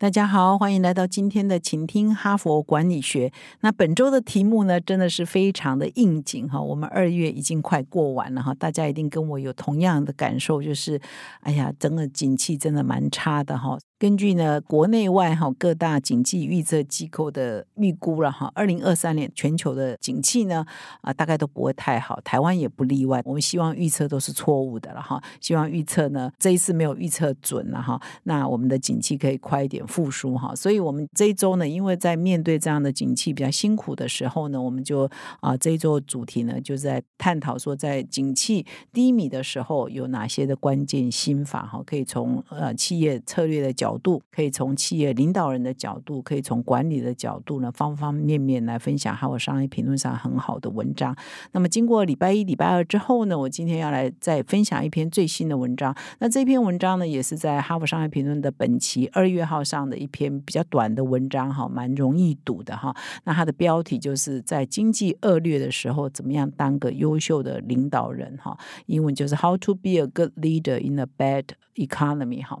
大家好，欢迎来到今天的请听哈佛管理学。那本周的题目呢，真的是非常的应景哈。我们二月已经快过完了哈，大家一定跟我有同样的感受，就是哎呀，整个景气真的蛮差的哈。根据呢国内外哈各大经济预测机构的预估了哈，二零二三年全球的景气呢啊大概都不会太好，台湾也不例外。我们希望预测都是错误的了哈，希望预测呢这一次没有预测准了哈，那我们的景气可以快一点复苏哈。所以我们这一周呢，因为在面对这样的景气比较辛苦的时候呢，我们就啊这一周主题呢就在探讨说，在景气低迷的时候有哪些的关键心法哈，可以从呃企业策略的角角度可以从企业领导人的角度，可以从管理的角度呢，方方面面来分享哈佛商业评论上很好的文章。那么经过礼拜一、礼拜二之后呢，我今天要来再分享一篇最新的文章。那这篇文章呢，也是在哈佛商业评论的本期二月号上的一篇比较短的文章哈，蛮容易读的哈。那它的标题就是在经济恶劣的时候，怎么样当个优秀的领导人哈？英文就是 How to be a good leader in a bad economy 哈。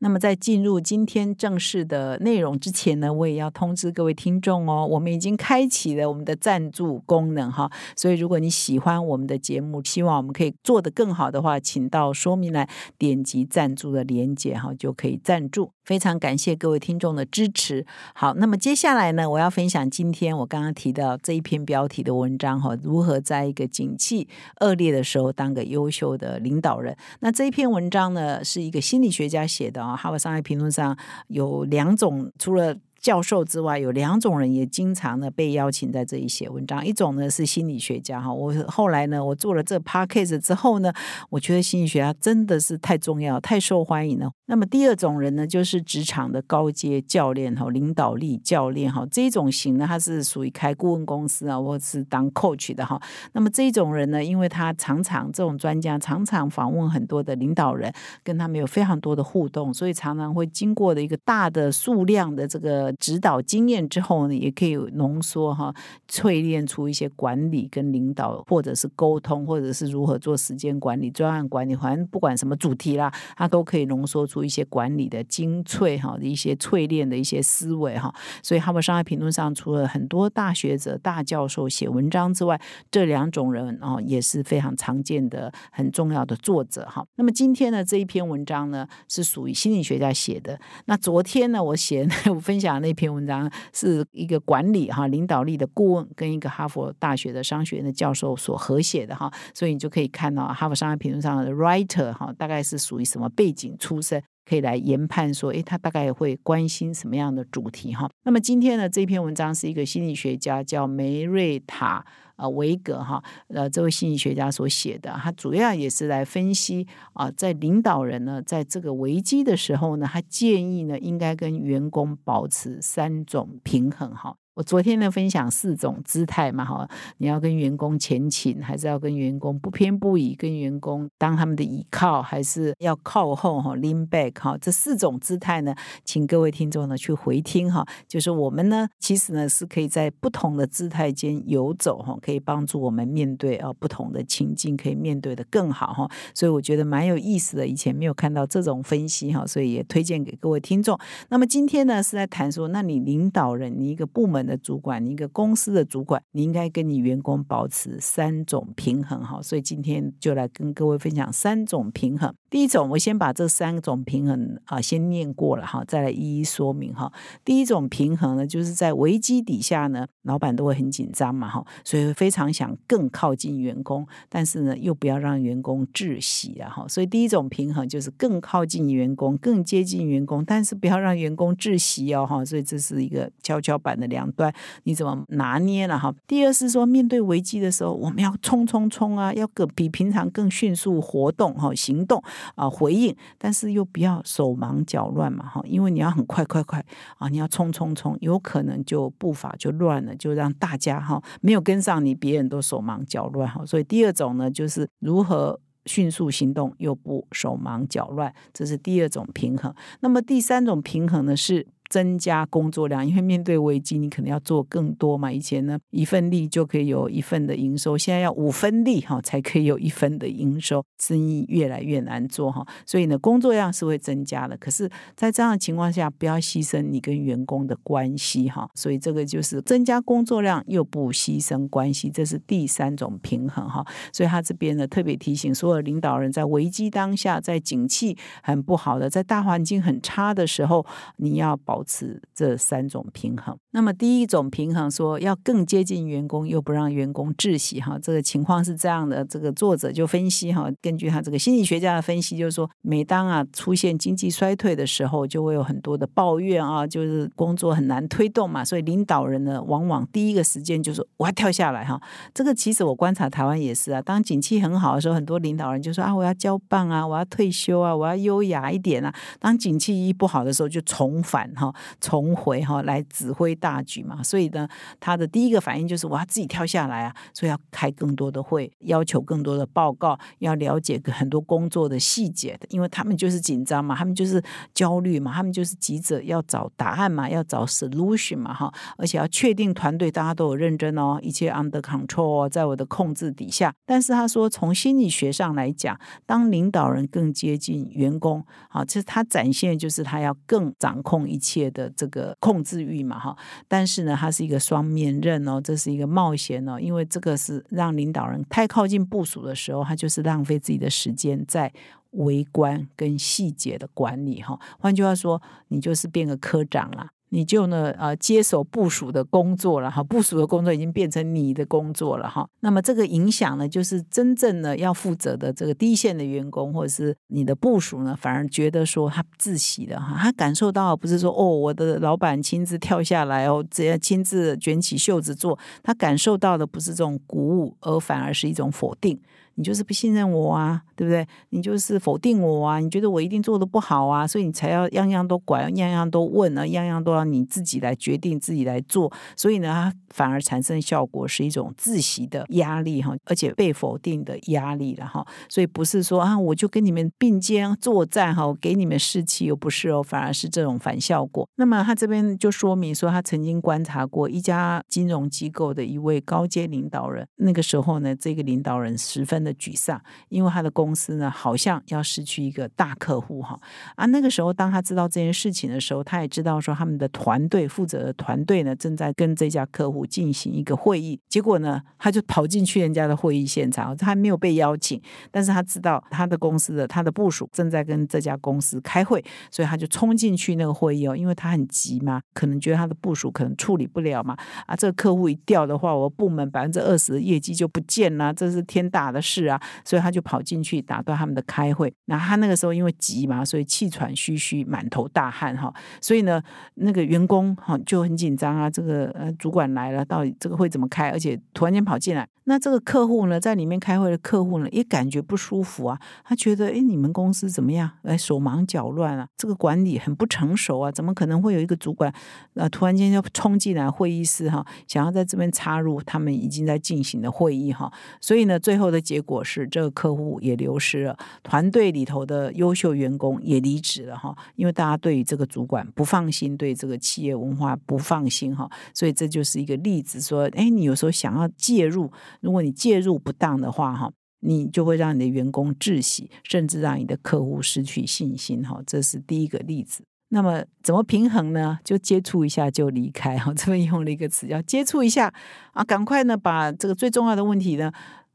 那么在进入今天正式的内容之前呢，我也要通知各位听众哦，我们已经开启了我们的赞助功能哈，所以如果你喜欢我们的节目，希望我们可以做得更好的话，请到说明栏点击赞助的连接哈，就可以赞助。非常感谢各位听众的支持。好，那么接下来呢，我要分享今天我刚刚提到这一篇标题的文章哈，如何在一个景气恶劣的时候当个优秀的领导人。那这一篇文章呢，是一个心理学家写的啊。哈佛商业评论上有两种，除了。教授之外，有两种人也经常呢被邀请在这里写文章。一种呢是心理学家哈，我后来呢我做了这 podcast 之后呢，我觉得心理学家真的是太重要、太受欢迎了。那么第二种人呢，就是职场的高阶教练哈，领导力教练哈，这种型呢，他是属于开顾问公司啊，或是当 coach 的哈。那么这种人呢，因为他常常这种专家常常访问很多的领导人，跟他们有非常多的互动，所以常常会经过的一个大的数量的这个。指导经验之后呢，也可以浓缩哈，淬炼出一些管理跟领导，或者是沟通，或者是如何做时间管理、专案管理，反正不管什么主题啦，它都可以浓缩出一些管理的精粹哈一些淬炼的一些思维哈。所以哈佛商业评论上，除了很多大学者、大教授写文章之外，这两种人哦也是非常常见的、很重要的作者哈。那么今天呢这一篇文章呢是属于心理学家写的。那昨天呢我写 我分享。那篇文章是一个管理哈领导力的顾问跟一个哈佛大学的商学院的教授所合写的哈，所以你就可以看到哈佛商业评论上的 writer 哈，大概是属于什么背景出身，可以来研判说，诶，他大概会关心什么样的主题哈。那么今天呢，这篇文章是一个心理学家叫梅瑞塔。啊，维格哈，呃，这位心理学家所写的，他主要也是来分析啊，在领导人呢，在这个危机的时候呢，他建议呢，应该跟员工保持三种平衡哈。我昨天呢分享四种姿态嘛哈，你要跟员工前倾，还是要跟员工不偏不倚，跟员工当他们的倚靠，还是要靠后哈，lean back 哈，这四种姿态呢，请各位听众呢去回听哈，就是我们呢其实呢是可以在不同的姿态间游走哈，可以帮助我们面对啊不同的情境，可以面对的更好哈，所以我觉得蛮有意思的，以前没有看到这种分析哈，所以也推荐给各位听众。那么今天呢是在谈说，那你领导人，你一个部门。的主管，你一个公司的主管，你应该跟你员工保持三种平衡哈。所以今天就来跟各位分享三种平衡。第一种，我先把这三种平衡啊先念过了哈，再来一一说明哈。第一种平衡呢，就是在危机底下呢，老板都会很紧张嘛哈，所以非常想更靠近员工，但是呢又不要让员工窒息啊哈。所以第一种平衡就是更靠近员工，更接近员工，但是不要让员工窒息哦哈。所以这是一个跷跷板的两端，你怎么拿捏了哈？第二是说，面对危机的时候，我们要冲冲冲啊，要更比平常更迅速活动哈，行动啊，回应，但是又不要手忙脚乱嘛哈，因为你要很快快快啊，你要冲冲冲，有可能就步伐就乱了，就让大家哈没有跟上你，别人都手忙脚乱哈。所以第二种呢，就是如何迅速行动又不手忙脚乱，这是第二种平衡。那么第三种平衡呢是。增加工作量，因为面对危机，你可能要做更多嘛。以前呢，一份力就可以有一份的营收，现在要五分力哈，才可以有一分的营收，生意越来越难做哈。所以呢，工作量是会增加的。可是，在这样的情况下，不要牺牲你跟员工的关系哈。所以这个就是增加工作量又不牺牲关系，这是第三种平衡哈。所以他这边呢，特别提醒所有领导人，在危机当下，在景气很不好的，在大环境很差的时候，你要保。持这三种平衡。那么第一种平衡说要更接近员工，又不让员工窒息哈。这个情况是这样的，这个作者就分析哈，根据他这个心理学家的分析，就是说，每当啊出现经济衰退的时候，就会有很多的抱怨啊，就是工作很难推动嘛。所以领导人呢，往往第一个时间就是我要跳下来哈。这个其实我观察台湾也是啊，当景气很好的时候，很多领导人就说啊，我要交棒啊，我要退休啊，我要优雅一点啊。当景气一不好的时候，就重返哈。重回哈来指挥大局嘛，所以呢，他的第一个反应就是我要自己跳下来啊，所以要开更多的会，要求更多的报告，要了解很多工作的细节的，因为他们就是紧张嘛，他们就是焦虑嘛，他们就是急着要找答案嘛，要找 solution 嘛哈，而且要确定团队大家都有认真哦，一切 under control，在我的控制底下。但是他说，从心理学上来讲，当领导人更接近员工，好，其实他展现就是他要更掌控一切。的这个控制欲嘛，哈，但是呢，它是一个双面刃哦，这是一个冒险哦，因为这个是让领导人太靠近部署的时候，他就是浪费自己的时间在围观跟细节的管理哈。换句话说，你就是变个科长了。你就呢，呃，接手部署的工作了哈，部署的工作已经变成你的工作了哈。那么这个影响呢，就是真正的要负责的这个第一线的员工或者是你的部署呢，反而觉得说他自喜的哈，他感受到不是说哦，我的老板亲自跳下来哦，直接亲自卷起袖子做，他感受到的不是这种鼓舞，而反而是一种否定。你就是不信任我啊，对不对？你就是否定我啊？你觉得我一定做的不好啊？所以你才要样样都管，样样都问啊，样样都要你自己来决定，自己来做。所以呢，它反而产生效果是一种自习的压力哈，而且被否定的压力了哈。所以不是说啊，我就跟你们并肩作战哈，给你们士气又不是哦，反而是这种反效果。那么他这边就说明说，他曾经观察过一家金融机构的一位高阶领导人，那个时候呢，这个领导人十分。的沮丧，因为他的公司呢，好像要失去一个大客户哈啊。那个时候，当他知道这件事情的时候，他也知道说他们的团队负责的团队呢，正在跟这家客户进行一个会议。结果呢，他就跑进去人家的会议现场，他还没有被邀请，但是他知道他的公司的他的部署正在跟这家公司开会，所以他就冲进去那个会议哦，因为他很急嘛，可能觉得他的部署可能处理不了嘛啊，这个客户一掉的话，我部门百分之二十的业绩就不见了，这是天大的事。是啊，所以他就跑进去打断他们的开会。那他那个时候因为急嘛，所以气喘吁吁、满头大汗哈。所以呢，那个员工哈就很紧张啊。这个呃主管来了，到底这个会怎么开？而且突然间跑进来。那这个客户呢，在里面开会的客户呢，也感觉不舒服啊。他觉得，哎，你们公司怎么样？哎，手忙脚乱啊，这个管理很不成熟啊。怎么可能会有一个主管，呃，突然间就冲进来会议室哈，想要在这边插入他们已经在进行的会议哈？所以呢，最后的结果是，这个客户也流失了，团队里头的优秀员工也离职了哈。因为大家对于这个主管不放心，对这个企业文化不放心哈。所以这就是一个例子，说，哎，你有时候想要介入。如果你介入不当的话，哈，你就会让你的员工窒息，甚至让你的客户失去信心，哈，这是第一个例子。那么怎么平衡呢？就接触一下就离开，哈，这边用了一个词叫接触一下啊，赶快呢把这个最重要的问题呢。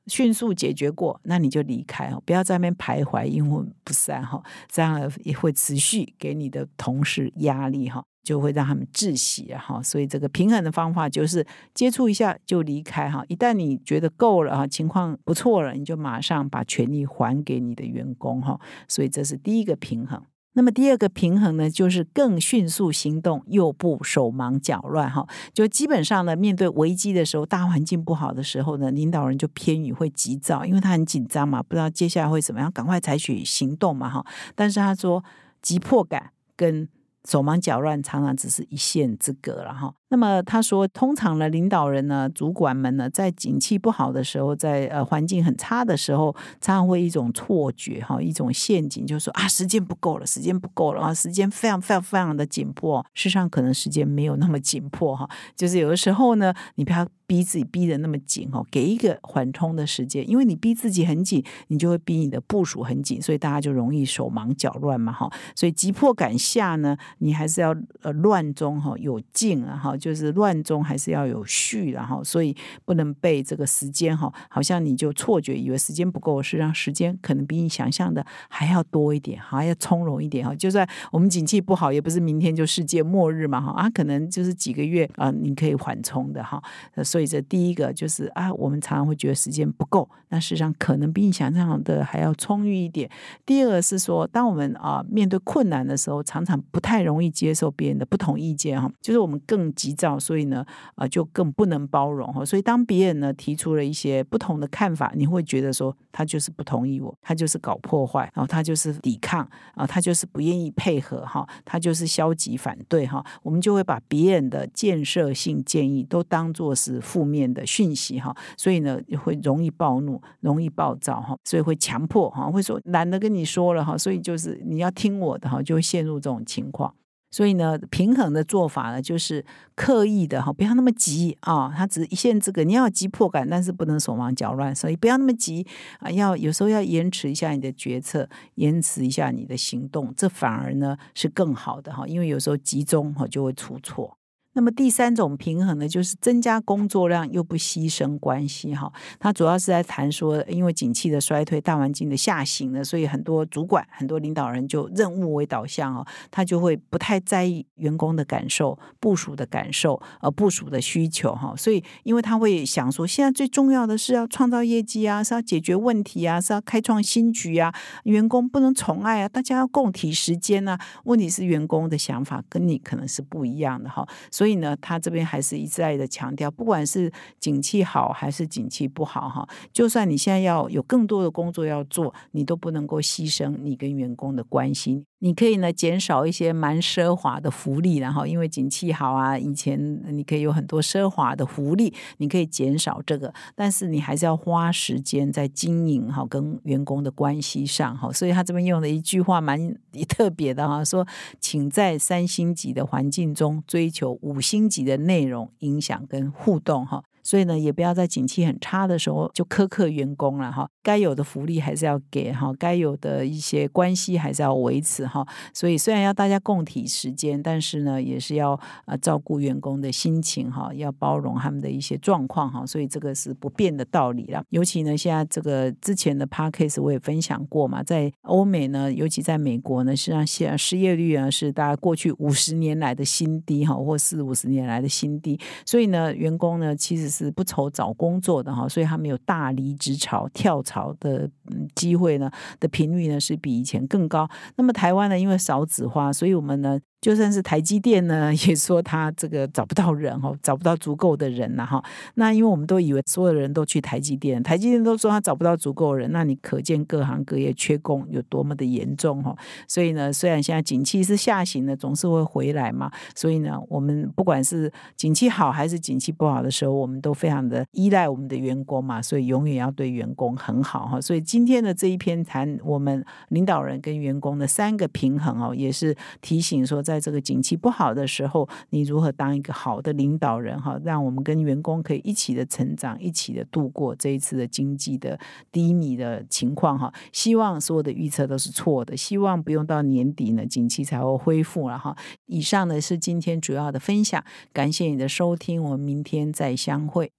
迅速解决过，那你就离开哦，不要在那边徘徊，阴魂不散哈，这样也会持续给你的同事压力哈。就会让他们窒息哈，所以这个平衡的方法就是接触一下就离开哈。一旦你觉得够了哈，情况不错了，你就马上把权利还给你的员工哈。所以这是第一个平衡。那么第二个平衡呢，就是更迅速行动又不手忙脚乱哈。就基本上呢，面对危机的时候，大环境不好的时候呢，领导人就偏于会急躁，因为他很紧张嘛，不知道接下来会怎么样，赶快采取行动嘛哈。但是他说急迫感跟手忙脚乱常常只是一线之隔了哈。那么他说，通常呢，领导人呢、主管们呢，在景气不好的时候，在呃环境很差的时候，常常会一种错觉哈，一种陷阱，就是说啊，时间不够了，时间不够了啊，时间非常非常非常的紧迫。事实上，可能时间没有那么紧迫哈，就是有的时候呢，你不要逼自己逼得那么紧哈，给一个缓冲的时间，因为你逼自己很紧，你就会逼你的部署很紧，所以大家就容易手忙脚乱嘛哈。所以急迫感下呢，你还是要呃乱中哈有静啊哈。就是乱中还是要有序，然后所以不能被这个时间哈，好像你就错觉以为时间不够，是让时间可能比你想象的还要多一点，还要从容一点哈。就算我们景气不好，也不是明天就世界末日嘛哈啊，可能就是几个月啊，你可以缓冲的哈。所以这第一个就是啊，我们常常会觉得时间不够，那实际上可能比你想象的还要充裕一点。第二个是说，当我们啊面对困难的时候，常常不太容易接受别人的不同意见哈，就是我们更急。急躁，所以呢，啊，就更不能包容哈。所以当别人呢提出了一些不同的看法，你会觉得说他就是不同意我，他就是搞破坏，然后他就是抵抗啊，他就是不愿意配合哈，他就是消极反对哈。我们就会把别人的建设性建议都当做是负面的讯息哈，所以呢会容易暴怒，容易暴躁哈，所以会强迫哈，会说懒得跟你说了哈，所以就是你要听我的哈，就会陷入这种情况。所以呢，平衡的做法呢，就是刻意的哈，不要那么急啊。他只限这个，你要急迫感，但是不能手忙脚乱。所以不要那么急啊，要有时候要延迟一下你的决策，延迟一下你的行动，这反而呢是更好的哈。因为有时候集中哈就会出错。那么第三种平衡呢，就是增加工作量又不牺牲关系哈。它主要是在谈说，因为景气的衰退、大环境的下行呢，所以很多主管、很多领导人就任务为导向哦，他就会不太在意员工的感受、部署的感受、呃部署的需求哈。所以，因为他会想说，现在最重要的是要创造业绩啊，是要解决问题啊，是要开创新局啊，员工不能宠爱啊，大家要共体时间啊。问题是员工的想法跟你可能是不一样的哈。所以所以呢，他这边还是一再的强调，不管是景气好还是景气不好，哈，就算你现在要有更多的工作要做，你都不能够牺牲你跟员工的关系。你可以呢减少一些蛮奢华的福利，然后因为景气好啊，以前你可以有很多奢华的福利，你可以减少这个，但是你还是要花时间在经营哈跟员工的关系上哈。所以他这边用的一句话蛮特别的哈，说请在三星级的环境中追求五星级的内容、影响跟互动哈。所以呢，也不要在景气很差的时候就苛刻员工了哈。该有的福利还是要给哈，该有的一些关系还是要维持哈。所以虽然要大家共体时间，但是呢，也是要呃照顾员工的心情哈，要包容他们的一些状况哈。所以这个是不变的道理了。尤其呢，现在这个之前的 p a c k a s e 我也分享过嘛，在欧美呢，尤其在美国呢，实际上现失业率啊是大概过去五十年来的新低哈，或四五十年来的新低。所以呢，员工呢其实是不愁找工作的哈，所以他们有大离职潮、跳槽。的机会呢的频率呢是比以前更高。那么台湾呢，因为少子化，所以我们呢。就算是台积电呢，也说他这个找不到人哈，找不到足够的人了哈。那因为我们都以为所有的人都去台积电，台积电都说他找不到足够人，那你可见各行各业缺工有多么的严重哈。所以呢，虽然现在景气是下行的，总是会回来嘛。所以呢，我们不管是景气好还是景气不好的时候，我们都非常的依赖我们的员工嘛。所以永远要对员工很好哈。所以今天的这一篇谈我们领导人跟员工的三个平衡哦，也是提醒说。在这个景气不好的时候，你如何当一个好的领导人哈？让我们跟员工可以一起的成长，一起的度过这一次的经济的低迷的情况哈。希望所有的预测都是错的，希望不用到年底呢，景气才会恢复了哈。以上呢是今天主要的分享，感谢你的收听，我们明天再相会。